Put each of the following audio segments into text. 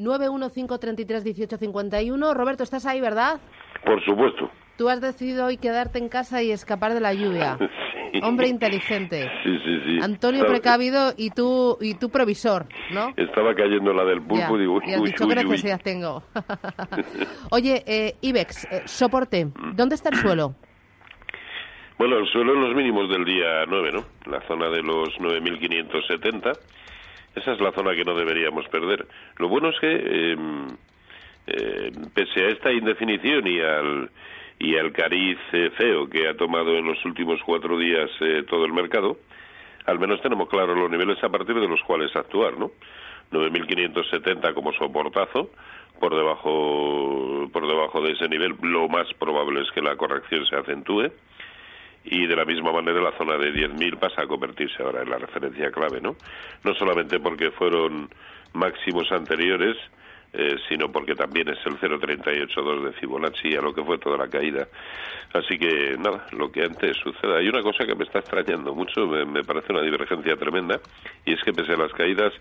915331851. Roberto, estás ahí, ¿verdad? Por supuesto. Tú has decidido hoy quedarte en casa y escapar de la lluvia. Hombre inteligente. Sí, sí, sí. Antonio precavido y tú y tú provisor, ¿no? Estaba cayendo la del pulpo y digo, y has dicho, ¿qué necesidad tengo? Oye, eh, Ibex, eh, soporte, ¿dónde está el suelo? Bueno, el suelo en los mínimos del día 9, ¿no? La zona de los 9.570. Esa es la zona que no deberíamos perder. Lo bueno es que, eh, pese a esta indefinición y al y el cariz eh, feo que ha tomado en los últimos cuatro días eh, todo el mercado, al menos tenemos claros los niveles a partir de los cuales actuar, ¿no? 9.570 como soportazo, por debajo, por debajo de ese nivel lo más probable es que la corrección se acentúe y de la misma manera la zona de 10.000 pasa a convertirse ahora en la referencia clave, ¿no? No solamente porque fueron máximos anteriores, eh, sino porque también es el 0,382 de Fibonacci a lo que fue toda la caída. Así que nada, lo que antes suceda. Hay una cosa que me está extrañando mucho, me, parece una divergencia tremenda, y es que pese a las caídas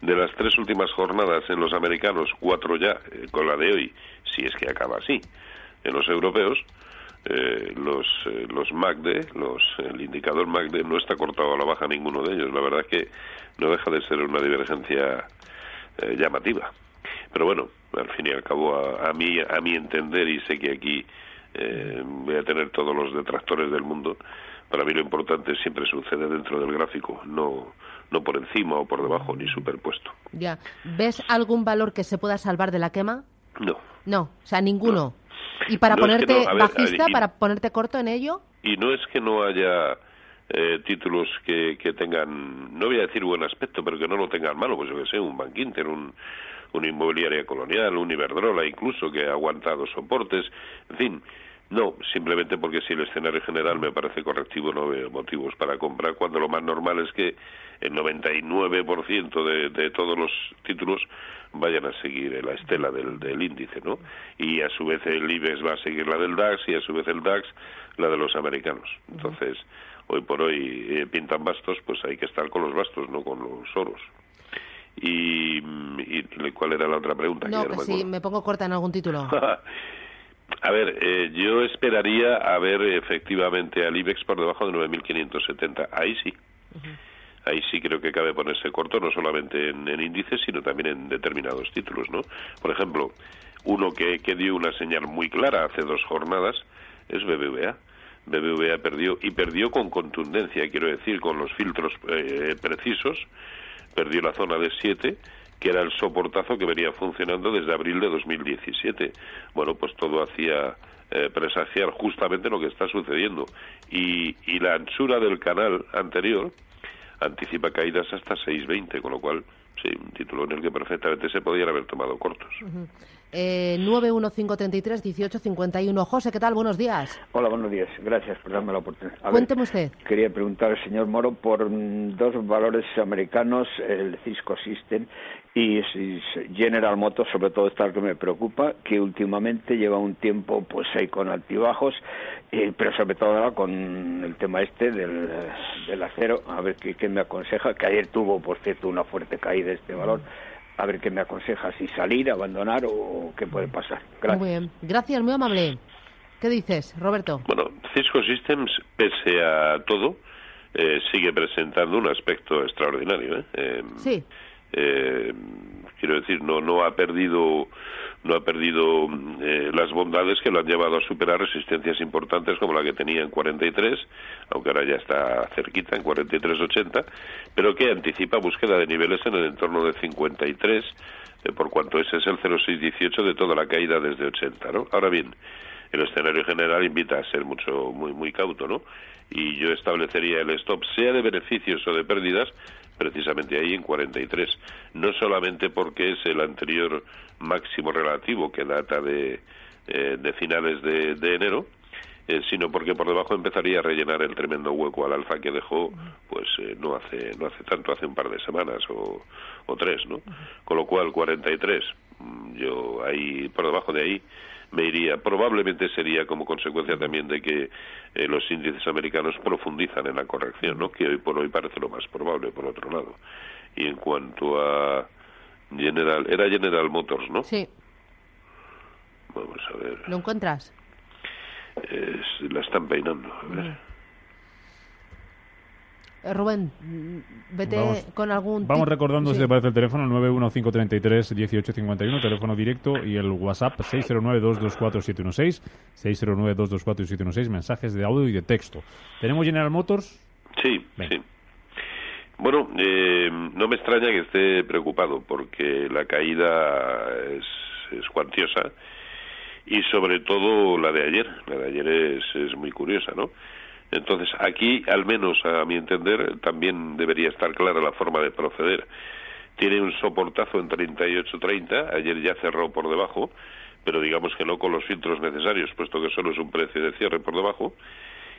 de las tres últimas jornadas en los americanos, cuatro ya, eh, con la de hoy, si es que acaba así, en los europeos, eh, los los MACD, los, el indicador MACD no está cortado a la baja ninguno de ellos. La verdad es que no deja de ser una divergencia llamativa. Pero bueno, al fin y al cabo, a, mí, a mi entender, y sé que aquí eh, voy a tener todos los detractores del mundo, para mí lo importante siempre sucede dentro del gráfico, no, no por encima o por debajo, ni superpuesto. Ya. ¿Ves algún valor que se pueda salvar de la quema? No. No, o sea, ninguno. ¿Y para ponerte bajista, para ponerte corto en ello? Y no es que no haya eh, títulos que, que tengan, no voy a decir buen aspecto, pero que no lo tengan malo, pues yo que sé, un Bank Inter, un, una inmobiliaria colonial, un Iberdrola incluso, que ha aguantado soportes, en fin, no, simplemente porque si el escenario general me parece correctivo no veo motivos para comprar, cuando lo más normal es que el 99% de, de todos los títulos vayan a seguir la estela del, del índice, ¿no? Y a su vez el IBEX va a seguir la del DAX y a su vez el DAX la de los americanos. Entonces, hoy por hoy eh, pintan bastos, pues hay que estar con los bastos, no con los oros. Y, ¿cuál era la otra pregunta? No, que si me pongo corta en algún título. a ver, eh, yo esperaría a ver efectivamente al IBEX por debajo de 9.570. Ahí sí. Ahí sí creo que cabe ponerse corto, no solamente en, índices, sino también en determinados títulos, ¿no? Por ejemplo, uno que, que dio una señal muy clara hace dos jornadas es BBVA. BBVA perdió y perdió con contundencia, quiero decir, con los filtros eh, precisos perdió la zona de 7 que era el soportazo que venía funcionando desde abril de 2017. Bueno, pues todo hacía eh, presagiar justamente lo que está sucediendo. Y, y la anchura del canal anterior anticipa caídas hasta 6.20, con lo cual, sí, un título en el que perfectamente se podían haber tomado cortos. Eh, 915331851. José, ¿qué tal? Buenos días. Hola, buenos días. Gracias por darme la oportunidad. Cuénteme usted. Quería preguntar al señor Moro por mm, dos valores americanos, el Cisco System y General Motors, sobre todo está el que me preocupa, que últimamente lleva un tiempo pues ahí con altibajos, eh, pero sobre todo ahora con el tema este del, del acero, a ver qué, qué me aconseja, que ayer tuvo, por cierto, una fuerte caída este valor a ver qué me aconseja, si salir, abandonar o qué puede pasar. Gracias. Muy bien. Gracias, muy amable. ¿Qué dices, Roberto? Bueno, Cisco Systems, pese a todo, eh, sigue presentando un aspecto extraordinario. ¿eh? Em, sí. Quiero decir, no, no ha perdido no ha perdido eh, las bondades que lo han llevado a superar resistencias importantes como la que tenía en 43, aunque ahora ya está cerquita en 43.80, pero que anticipa búsqueda de niveles en el entorno de 53, eh, por cuanto ese es el 0,618 de toda la caída desde 80, ¿no? Ahora bien, el escenario general invita a ser mucho muy muy cauto, ¿no? Y yo establecería el stop sea de beneficios o de pérdidas precisamente ahí en 43. No solamente porque es el anterior máximo relativo que data de, eh, de finales de, enero, eh, sino porque por debajo empezaría a rellenar el tremendo hueco al alfa que dejó pues eh, no hace no hace tanto hace un par de semanas o, o tres no con lo cual 43 mm, yo ahí por debajo de ahí me iría. Probablemente sería como consecuencia también de que eh, los índices americanos profundizan en la corrección, ¿no? que hoy por hoy parece lo más probable, por otro lado. Y en cuanto a General, era General Motors, ¿no? Sí. Vamos a ver. ¿Lo encuentras? Es- la están peinando. A ver. Mm. Eh, Rubén, mm, vete Vamos- con algún... Vamos recordando Sí. si te parece el teléfono 915331851, teléfono directo y el WhatsApp 609224716, 609224716, mensajes de audio y de texto. ¿Tenemos General Motors? Sí, sí. Bueno, eh, no me extraña que esté preocupado porque la caída es, es cuantiosa y sobre todo la de ayer. La de ayer es, es muy curiosa, ¿no? Entonces, aquí, al menos a mi entender, también debería estar clara la forma de proceder. Tiene un soportazo en 38.30, ayer ya cerró por debajo, pero digamos que no con los filtros necesarios, puesto que solo es un precio de cierre por debajo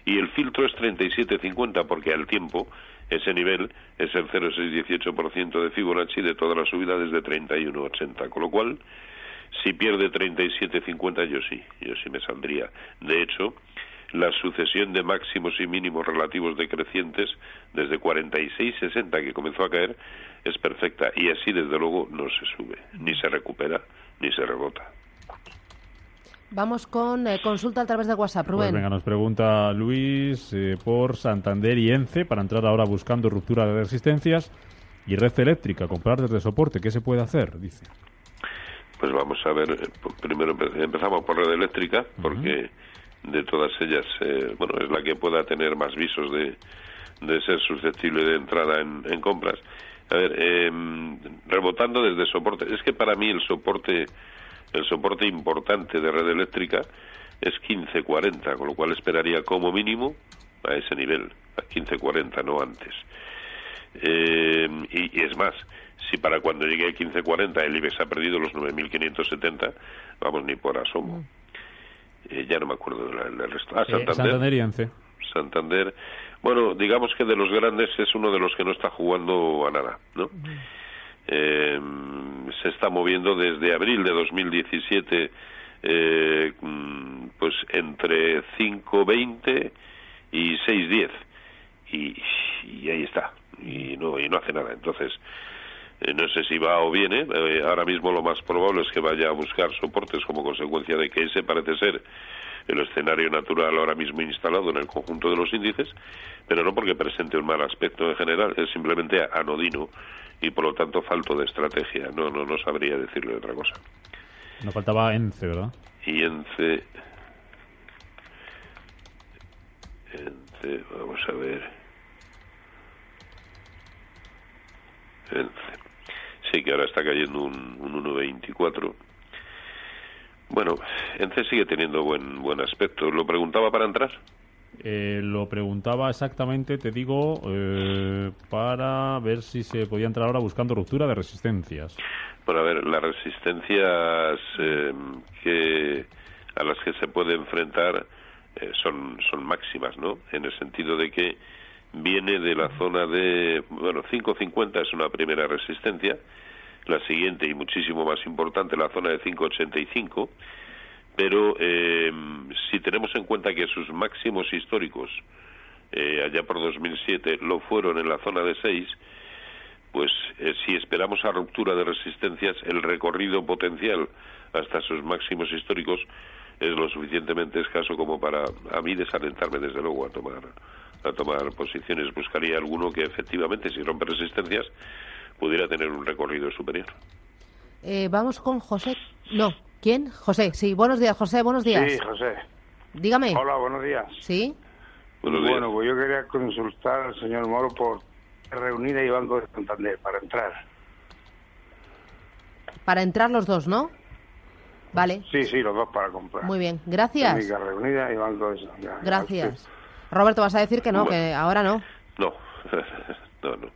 y el filtro es 37.50 porque al tiempo ese nivel es el 0,618% de Fibonacci de toda la subida desde 31.80, con lo cual si pierde 37.50 yo sí, yo sí me saldría. De hecho, la sucesión de máximos y mínimos relativos decrecientes desde 46.60 que comenzó a caer es perfecta y así desde luego no se sube, ni se recupera, ni se rebota. Vamos con eh, consulta a través de WhatsApp, Pues Rubén. venga, nos pregunta Luis eh, por Santander y Ence para entrar ahora buscando ruptura de resistencias y red eléctrica, comprar desde soporte. ¿Qué se puede hacer? Dice. Pues vamos a ver, eh, primero empe- empezamos por red eléctrica, porque de todas ellas, eh, bueno, es la que pueda tener más visos de, de ser susceptible de entrada en, en compras. A ver, em, rebotando desde soporte, es que para mí el soporte, el soporte importante de red eléctrica es 15.40, con lo cual esperaría como mínimo a ese nivel, a 15.40, no antes. Eh, y, y es más, si para cuando llegue a 1540 el IBEX ha perdido los 9.570, vamos, ni por asomo. Eh, ya no me acuerdo del resto. Ah, Santander. Santander y Ence. Santander. Bueno, digamos que de los grandes es uno de los que no está jugando a nada, ¿no? Eh, se está moviendo desde abril de 2017, eh, mm, pues entre 5.20 y 6.10 y, y ahí está y no y no hace nada. Entonces eh, no sé si va o viene. Eh, ahora mismo lo más probable es que vaya a buscar soportes como consecuencia de que ese parece ser el escenario natural ahora mismo instalado en el conjunto de los índices, pero no porque presente un mal aspecto en general, es simplemente anodino y por lo tanto falto de estrategia. No, no, no sabría decirle otra cosa. No faltaba ENCE, ¿verdad? Y ENCE... ENCE, vamos a ver. ENCE que ahora está cayendo un, 1,24. Bueno, ENCE sigue teniendo buen, buen aspecto. ¿Lo preguntaba para entrar? Eh, lo preguntaba exactamente, te digo, eh, para ver si se podía entrar ahora buscando ruptura de resistencias. Bueno, a ver, las resistencias eh, que, a las que se puede enfrentar eh, son, son máximas, ¿no? En el sentido de que viene de la zona de, bueno, 5.50 es una primera resistencia, la siguiente y muchísimo más importante, la zona de 5.85, pero eh, si tenemos en cuenta que sus máximos históricos eh, allá por 2007 lo fueron en la zona de 6, pues eh, si esperamos a ruptura de resistencias, el recorrido potencial hasta sus máximos históricos es lo suficientemente escaso como para a mí desalentarme desde luego a tomar a tomar posiciones. Buscaría alguno que efectivamente, si rompe resistencias, pudiera tener un recorrido superior. Eh, vamos con José. No, ¿quién? José, sí. Buenos días, José, buenos días. Sí, José. Dígame. Hola, buenos días. ¿Sí? Buenos días. bueno, pues yo quería consultar al señor Moro por Reunida y Banco de Santander para entrar. Para entrar los dos, ¿no? Vale. Sí, sí, los dos para comprar. Muy bien. Gracias. Técnica Reunida y Banco de Santander. Gracias. Roberto, vas a decir que no, Bueno. que ahora no. No, no, no.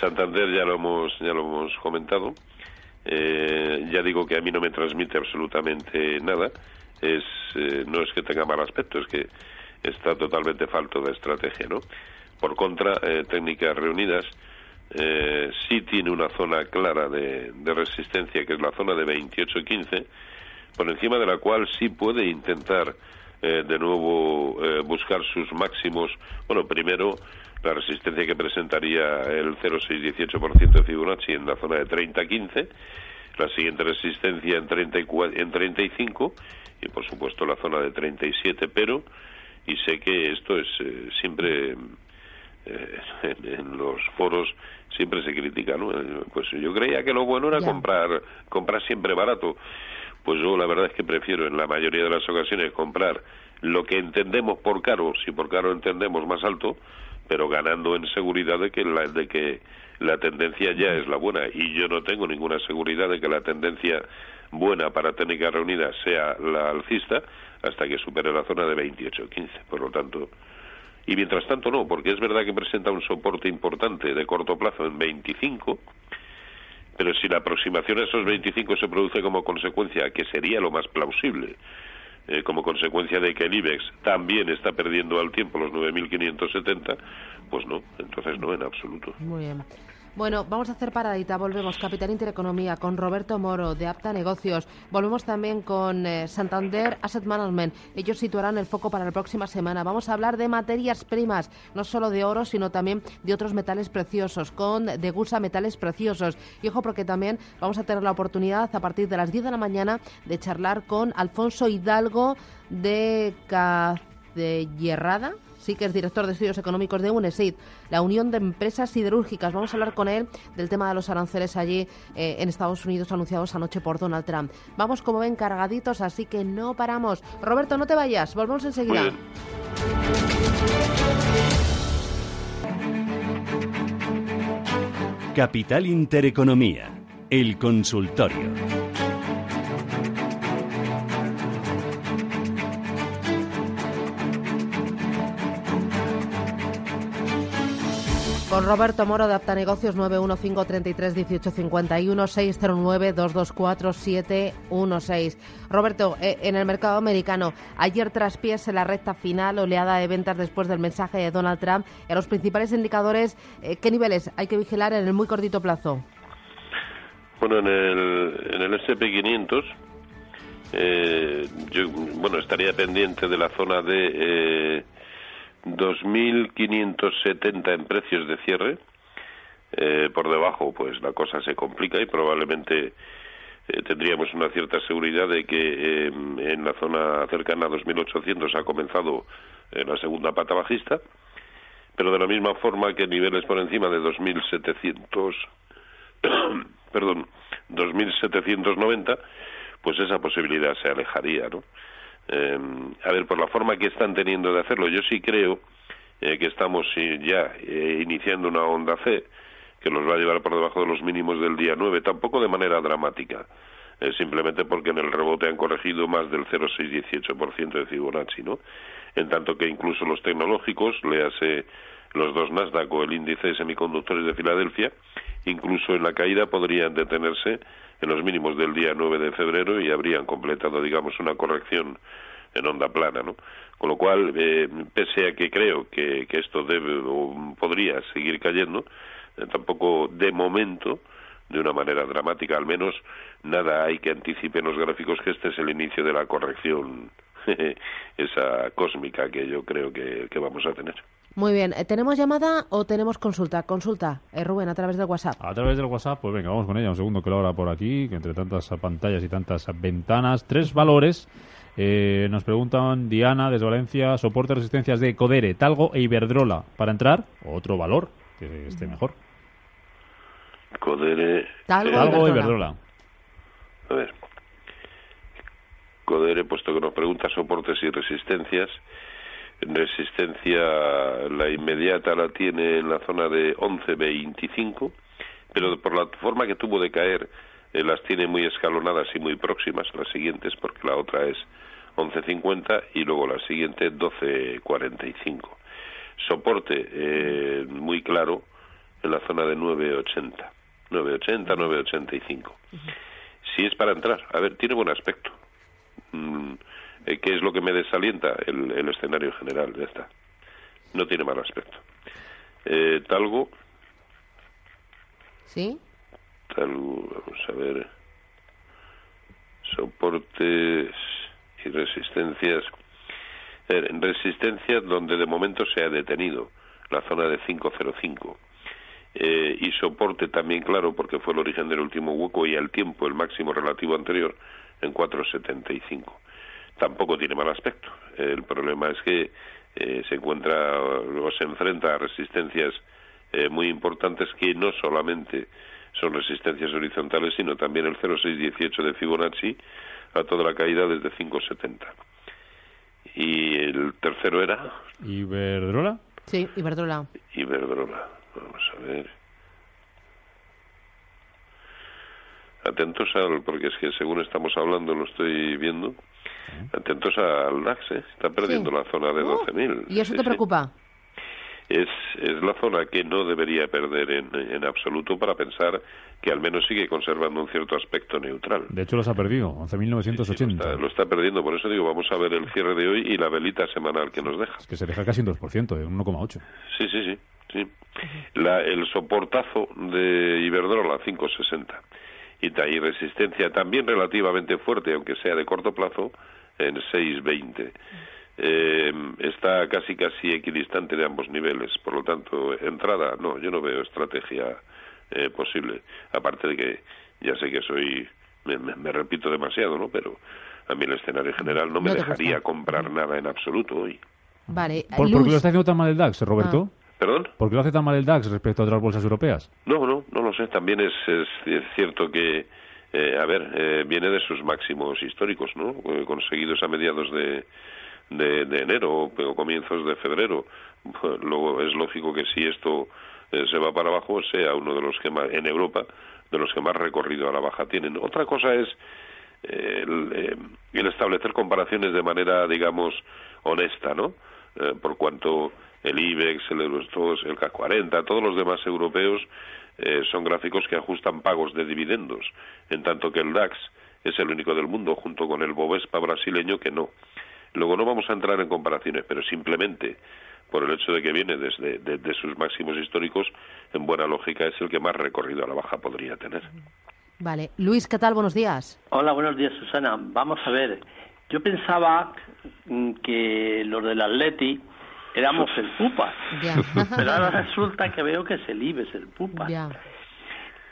Santander ya lo hemos, ya lo hemos comentado. Eh, ya digo que a mí no me transmite absolutamente nada. Es, eh, no es que tenga mal aspecto, es que está totalmente falto de estrategia, ¿no? Por contra, eh, técnicas reunidas eh, sí tiene una zona clara de, de resistencia, que es la zona de 28-15, por encima de la cual sí puede intentar eh, de nuevo eh, buscar sus máximos. Bueno, primero la resistencia que presentaría el 0,618% de Fibonacci en la zona de 30,15, la siguiente resistencia en, 34, en 35 y por supuesto la zona de 37, pero, y sé que esto es eh, siempre eh, en, los foros siempre se critica, ¿no? Eh, pues yo creía que lo bueno era comprar comprar siempre barato. Pues yo la verdad es que prefiero en la mayoría de las ocasiones comprar lo que entendemos por caro, si por caro entendemos más alto, pero ganando en seguridad de que la, de que la tendencia ya es la buena y yo no tengo ninguna seguridad de que la tendencia buena para técnica reunida sea la alcista hasta que supere la zona de 28-15. Por lo tanto, y mientras tanto no, porque es verdad que presenta un soporte importante de corto plazo en 25, pero si la aproximación a esos 25 se produce como consecuencia, que sería lo más plausible, eh, como consecuencia de que el IBEX también está perdiendo al tiempo los 9.570, pues no, entonces no en absoluto. Muy. Bueno, vamos a hacer paradita. Volvemos. Capital Intereconomía con Roberto Moro de Apta Negocios. Volvemos también con eh, Santander Asset Management. Ellos situarán el foco para la próxima semana. Vamos a hablar de materias primas, no solo de oro, sino también de otros metales preciosos, con Degusa Metales Preciosos. Y ojo, porque también vamos a tener la oportunidad a partir de las 10 de la mañana de charlar con Alfonso Hidalgo de Cacellerrada sí que es director de estudios económicos de UNESID, la Unión de Empresas Siderúrgicas. Vamos a hablar con él del tema de los aranceles allí eh, en Estados Unidos anunciados anoche por Donald Trump. Vamos, como ven, cargaditos, así que no paramos. Roberto, no te vayas, volvemos enseguida. Capital Intereconomía, el consultorio. Con Roberto Moro de Aptanegocios 915331851 609 224 Roberto, eh, en el mercado americano, ayer traspiés en la recta final, oleada de ventas después del mensaje de Donald Trump. En los principales indicadores, eh, ¿qué niveles hay que vigilar en el muy cortito plazo? Bueno, en el, en el SP500, eh, bueno, estaría pendiente de la zona de 2.570 en precios de cierre. Eh, por debajo, pues la cosa se complica y probablemente eh, tendríamos una cierta seguridad de que em, en la zona cercana a 2.800 ha comenzado eh, la segunda pata bajista, pero de la misma forma que niveles por encima de 2.700, perdón, 2.790, pues esa posibilidad se alejaría, ¿no? Eh, a ver, por la forma que están teniendo de hacerlo, yo sí creo eh, que estamos ya eh, iniciando una onda C que nos va a llevar por debajo de los mínimos del día 9, tampoco de manera dramática, eh, simplemente porque en el rebote han corregido más del 0,618% de Fibonacci, ¿no? En tanto que incluso los tecnológicos, léase los dos Nasdaq o el índice de semiconductores de Filadelfia, incluso en la caída podrían detenerse en los mínimos del día 9 de febrero y habrían completado, digamos, una corrección en onda plana, ¿no? Con lo cual, eh, pese a que creo que, que esto debe o podría seguir cayendo, eh, tampoco de momento, de una manera dramática, al menos nada hay que anticipe en los gráficos que este es el inicio de la corrección, esa cósmica que yo creo que vamos a tener. Muy bien. Eh, ¿Tenemos llamada o tenemos consulta? Consulta, eh, Rubén, a través del WhatsApp. A través del WhatsApp, pues venga, vamos con ella. Un segundo que lo abra por aquí, que entre tantas pantallas y tantas ventanas. Tres valores. Eh, nos preguntan Diana desde Valencia, soporte resistencias de Codere, Talgo e Iberdrola. Para entrar, otro valor que esté mejor. Codere. Talgo, e Iberdrola. A ver. Codere, puesto que nos pregunta soportes y resistencias resistencia la inmediata la tiene en la zona de 11.25, pero por la forma que tuvo de caer eh, las tiene muy escalonadas y muy próximas las siguientes porque la otra es 11.50 y luego la siguiente 12.45. Soporte eh, muy claro en la zona de 9.80, 9.80, 9.85. Si es para entrar, a ver, tiene buen aspecto. Mm, eh, ¿Qué es lo que me desalienta? El, el, escenario general, ya está. No tiene mal aspecto. Eh, talgo. ¿Sí? Talgo, vamos a ver. Soportes y resistencias. Eh, resistencias donde de momento se ha detenido. la zona de 505. Eh, y soporte también, claro, porque fue el origen del último hueco y al tiempo el máximo relativo anterior en 475. Tampoco tiene mal aspecto. El problema es que eh, se encuentra o se enfrenta a resistencias eh, muy importantes que no solamente son resistencias horizontales, sino también el 0,618 de Fibonacci a toda la caída desde 5,70. Y el tercero era... ¿Iberdrola? Sí, Iberdrola. Iberdrola. Vamos a ver. Atentos al, porque es que según estamos hablando lo estoy viendo, atentos al DAX, ¿eh? está perdiendo Sí. la zona de Oh, 12.000. ¿Y eso Sí, te sí. preocupa? Es, es la zona que no debería perder en, en absoluto para pensar que al menos sigue conservando un cierto aspecto neutral. De hecho, los ha perdido, 11.980. Sí, lo, está, lo está perdiendo, por eso digo, vamos a ver el cierre de hoy y la velita semanal que nos deja. Es que se deja casi un 2%, de 1,8. Sí, sí, sí. sí. La, el soportazo de Iberdrola, 5,60. Y, resistencia también relativamente fuerte, aunque sea de corto plazo, en 6,20. Eh, está casi casi equidistante de ambos niveles. Por lo tanto, entrada, no, yo no veo estrategia eh, posible. Aparte de que ya sé que soy, me, me- me repito demasiado, ¿no? Pero a mí el escenario general no me No dejaría gusta. comprar nada en absoluto hoy. Vale. ¿Por, ¿Por qué lo está haciendo tan mal el DAX, Roberto? ¿Perdón? ¿Por qué lo hace tan mal el DAX respecto a otras bolsas europeas? No, no, no lo sé. También es, es, es cierto que, eh, a ver, eh, viene de sus máximos históricos, ¿no? Eh, conseguidos a mediados de, de, de enero o, o comienzos de febrero. Luego es lógico que si esto eh, se va para abajo, sea uno de los que más, en Europa, de los que más recorrido a la baja tienen. Otra cosa es eh, el, el establecer comparaciones de manera, digamos, honesta, ¿no? Por cuanto el IBEX, el Eurostox, el CAC 40, todos los demás europeos eh, son gráficos que ajustan pagos de dividendos, en tanto que el DAX es el único del mundo, junto con el Bovespa brasileño, que no. Luego no vamos a entrar en comparaciones, pero simplemente por el hecho de que viene desde de, de sus máximos históricos, en buena lógica es el que más recorrido a la baja podría tener. Vale. Luis, ¿qué tal? Buenos días. Hola, buenos días, Susana. Vamos a ver. Yo pensaba mm, que los del Atleti éramos el Pupas, Ya. pero ahora resulta que veo que es el Ibes el Pupas. Ya.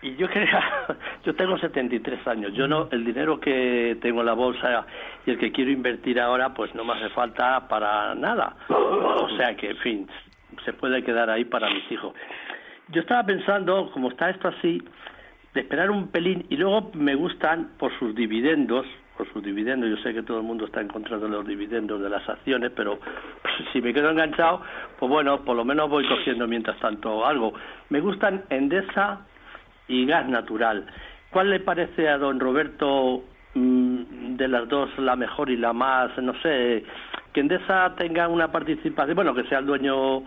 Y yo quería, yo tengo 73 años, yo no, el dinero que tengo en la bolsa y el que quiero invertir ahora, pues no me hace falta para nada. O sea que, en fin, se puede quedar ahí para mis hijos. Yo estaba pensando, como está esto así, de esperar un pelín y luego me gustan por sus dividendos, por sus dividendos, yo sé que todo el mundo está en contra de los dividendos de las acciones, pero si me quedo enganchado, pues bueno, por lo menos voy cogiendo mientras tanto algo. Me gustan Endesa y gas natural. ¿Cuál le parece a don Roberto mm, de las dos la mejor y la más, no sé, que Endesa tenga una participación, bueno, que sea el dueño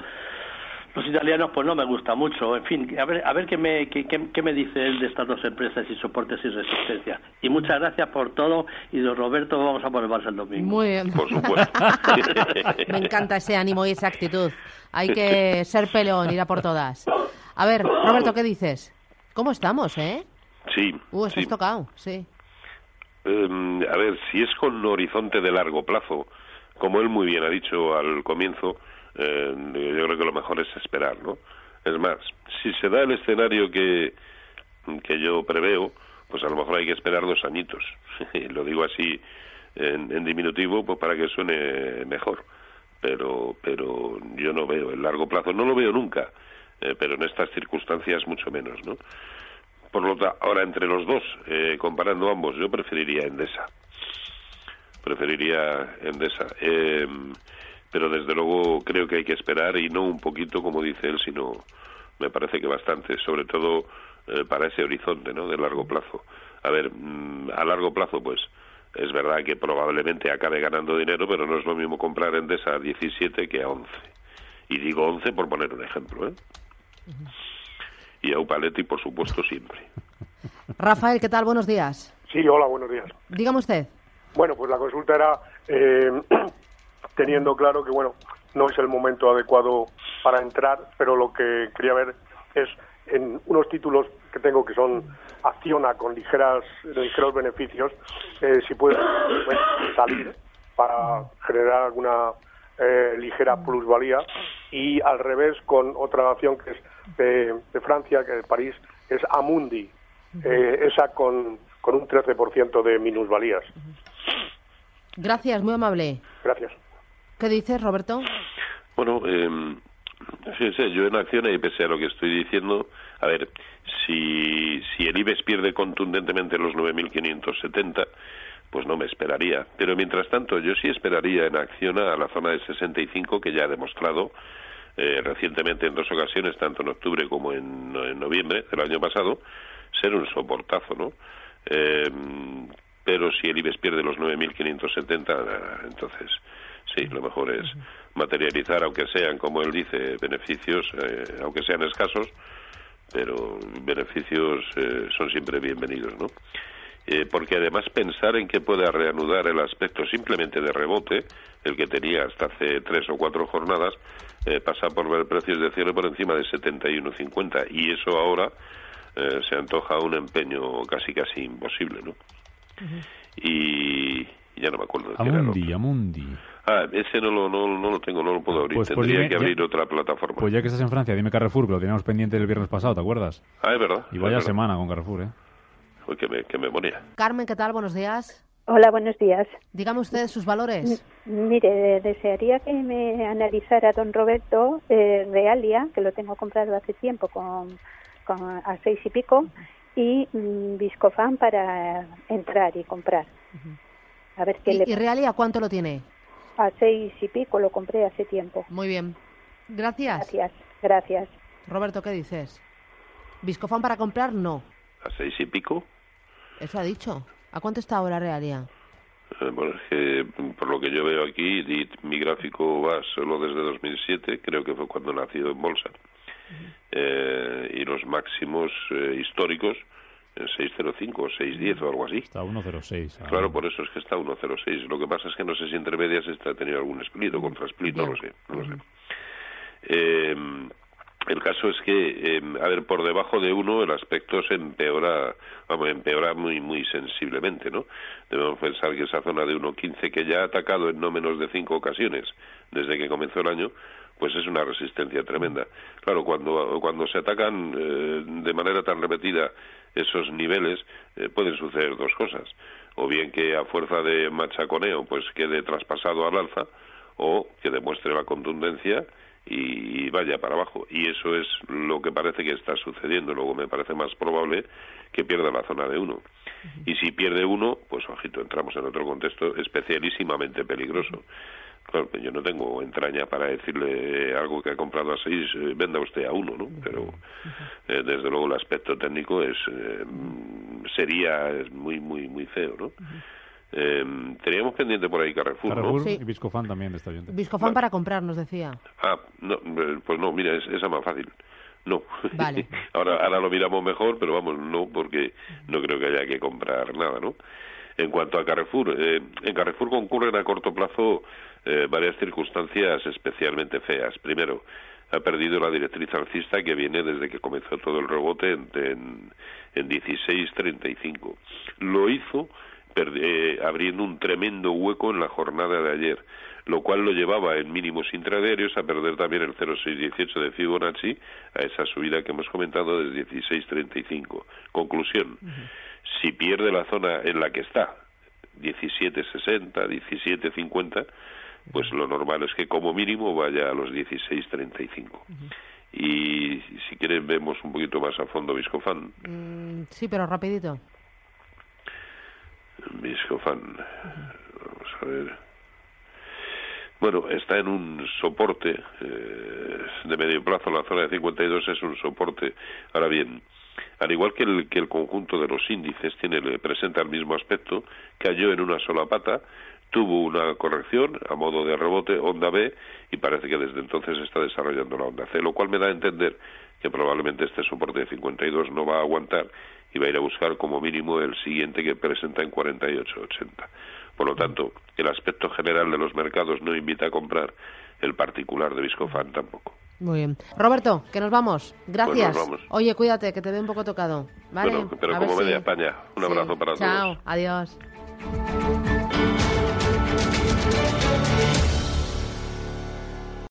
los italianos pues no me gusta mucho. En fin, a ver, a ver qué, me, qué, qué- qué me dice él de estas dos empresas y soportes y resistencia. Y muchas gracias por todo y don Roberto vamos a por el Barça el domingo. Muy bien. Por supuesto. Me encanta ese ánimo y esa actitud. Hay que ser peleón, ir a por todas. A ver, Roberto, ¿qué dices? ¿Cómo estamos, eh? Sí. Uh, estás sí. tocado, sí. Eh, a ver, si es con horizonte de largo plazo, como él muy bien ha dicho al comienzo, eh, yo creo que lo mejor es esperar, ¿no? Es más, si se da el escenario que, que yo preveo, pues a lo mejor hay que esperar dos añitos. lo digo así en, en diminutivo, pues para que suene mejor. Pero, pero yo no veo el largo plazo, no lo veo nunca, eh, pero en estas circunstancias mucho menos, ¿no? Por lo ta- ahora entre los dos, eh, comparando ambos, yo preferiría Endesa. Preferiría Endesa. Eh, pero desde luego creo que hay que esperar y no un poquito, como dice él, sino me parece que bastante, sobre todo eh, para ese horizonte, ¿no? De largo plazo. A ver, mm, a largo plazo, pues es verdad que probablemente acabe ganando dinero, pero no es lo mismo comprar Endesa a 17 que a 11. Y digo 11 por poner un ejemplo, ¿eh? Y a Upaletti, por supuesto, siempre. Rafael, ¿qué tal? Buenos días. Sí, hola, buenos días. Dígame usted. Bueno, pues la consulta era eh, teniendo claro que, bueno, no es el momento adecuado para entrar, pero lo que quería ver es en unos títulos que tengo que son Acciona con ligeras, ligeros beneficios, eh, si puede salir para generar alguna eh, ligera plusvalía y al revés con otra acción que es de, Francia, que es París, es Amundi, eh, esa con, con un 13% de minusvalías. Gracias, muy amable. Gracias. ¿Qué dices, Roberto? Bueno, eh, fíjense, yo en acción, y pese a lo que estoy diciendo, a ver, si, si el IBEX pierde contundentemente los 9.570, pues no me esperaría. Pero mientras tanto, yo sí esperaría en acción a la zona de 65, que ya ha demostrado eh, recientemente en dos ocasiones, tanto en octubre como en, noviembre del año pasado, ser un soportazo, ¿no? Eh, pero si el IBEX pierde los 9.570, entonces sí, lo mejor es materializar, aunque sean, como él dice, beneficios, eh, aunque sean escasos, pero beneficios eh, son siempre bienvenidos, ¿no? Eh, porque además pensar en que pueda reanudar el aspecto simplemente de rebote, el que tenía hasta hace tres o cuatro jornadas, pasa por ver precios de cierre por encima de 71,50 y eso ahora se antoja un empeño casi casi imposible, ¿no? Y ya no me acuerdo de Amundi, Amundi. Ah, ese no lo, no, no lo tengo, no lo puedo abrir. Pues, pues Tendría que abrir otra plataforma. Pues ya que estás en Francia, dime Carrefour, que lo teníamos pendiente el viernes pasado, ¿te acuerdas? Ah, es verdad. Y vaya semana con Carrefour, ¿eh? Uy, que me, que me ponía. Carmen, ¿qué tal? Buenos días. Hola, buenos días. Dígame usted sus valores. mire, desearía que me analizara don Roberto eh, Realia, que lo tengo comprado hace tiempo con, con a seis y pico, y mm, Viscofan para entrar y comprar. A ver qué ¿Y, le... ¿Y Realia cuánto lo tiene? A seis y pico, lo compré hace tiempo. Muy bien. Gracias. Gracias, gracias. Roberto, ¿qué dices? ¿Viscofan para comprar? No. ¿A seis y pico? Eso ha dicho. ¿A cuánto está ahora Realia? Eh, bueno, es que por lo que yo veo aquí, mi gráfico va solo desde 2007, creo que fue cuando nació en bolsa. Eh, y los máximos eh, históricos en 605 o 610 o algo así. Está 106. Claro, por eso es que está 106. Lo que pasa es que no sé si entre medias está tenido algún split o contra split, no lo sé. No lo sé. Eh, el caso es que, a ver, por debajo de uno el aspecto se empeora, vamos, empeora muy, muy sensiblemente, ¿no? Debemos pensar que esa zona de 1.15 que ya ha atacado en no menos de cinco ocasiones desde que comenzó el año, pues es una resistencia tremenda. Claro, cuando, cuando se atacan eh, de manera tan repetida esos niveles, eh, pueden suceder dos cosas. O bien que a fuerza de machaconeo pues quede traspasado al alza, o que demuestre la contundencia y, vaya para abajo. Y eso es lo que parece que está sucediendo. Luego me parece más probable que pierda la zona de uno. Y si pierde uno, pues ojito, entramos en otro contexto especialísimamente peligroso. Claro, yo no tengo entraña para decirle algo que ha comprado a seis, eh, venda usted a uno, ¿no? Pero eh, desde luego el aspecto técnico es eh, sería muy muy muy feo, ¿no? teníamos pendiente por ahí Carrefour, Carrefour ¿no? y Viscofan también está bien. Viscofan para comprar, nos decía. Ah, no, pues no, mira, es, esa más fácil. No. Vale. ahora, ahora lo miramos mejor, pero vamos, no, porque no creo que haya que comprar nada, ¿no? En cuanto a Carrefour, en Carrefour concurren a corto plazo eh, varias circunstancias especialmente feas. Primero, ha perdido la directriz alcista que viene desde que comenzó todo el rebote en, en, en 16.35. Lo hizo eh, abriendo un tremendo hueco en la jornada de ayer, lo cual lo llevaba en mínimos intradiarios a perder también el 0,618 de Fibonacci a esa subida que hemos comentado desde 16.35. Conclusión, si pierde la zona en la que está, 17.60, 17.50, pues lo normal es que como mínimo vaya a los 16.35. Y si quieren vemos un poquito más a fondo Viscofan. Mm, sí, pero rapidito. Viscofan. Vamos a ver. Bueno, está en un soporte eh, de medio plazo, la zona de 52 es un soporte. Ahora bien, al igual que el, que el conjunto de los índices tiene, presenta el mismo aspecto, cayó en una sola pata, tuvo una corrección a modo de rebote, onda B, y parece que desde entonces está desarrollando la onda C, lo cual me da a entender que probablemente este soporte de 52 no va a aguantar y va a ir a buscar como mínimo el siguiente que presenta en 48.80. Por lo tanto, el aspecto general de los mercados no invita a comprar, el particular de Viscofan tampoco. Muy bien. Roberto, que nos vamos. Gracias. Oye, cuídate, que te veo un poco tocado. ¿vale? pero como media España, un abrazo para todos. Chao, adiós.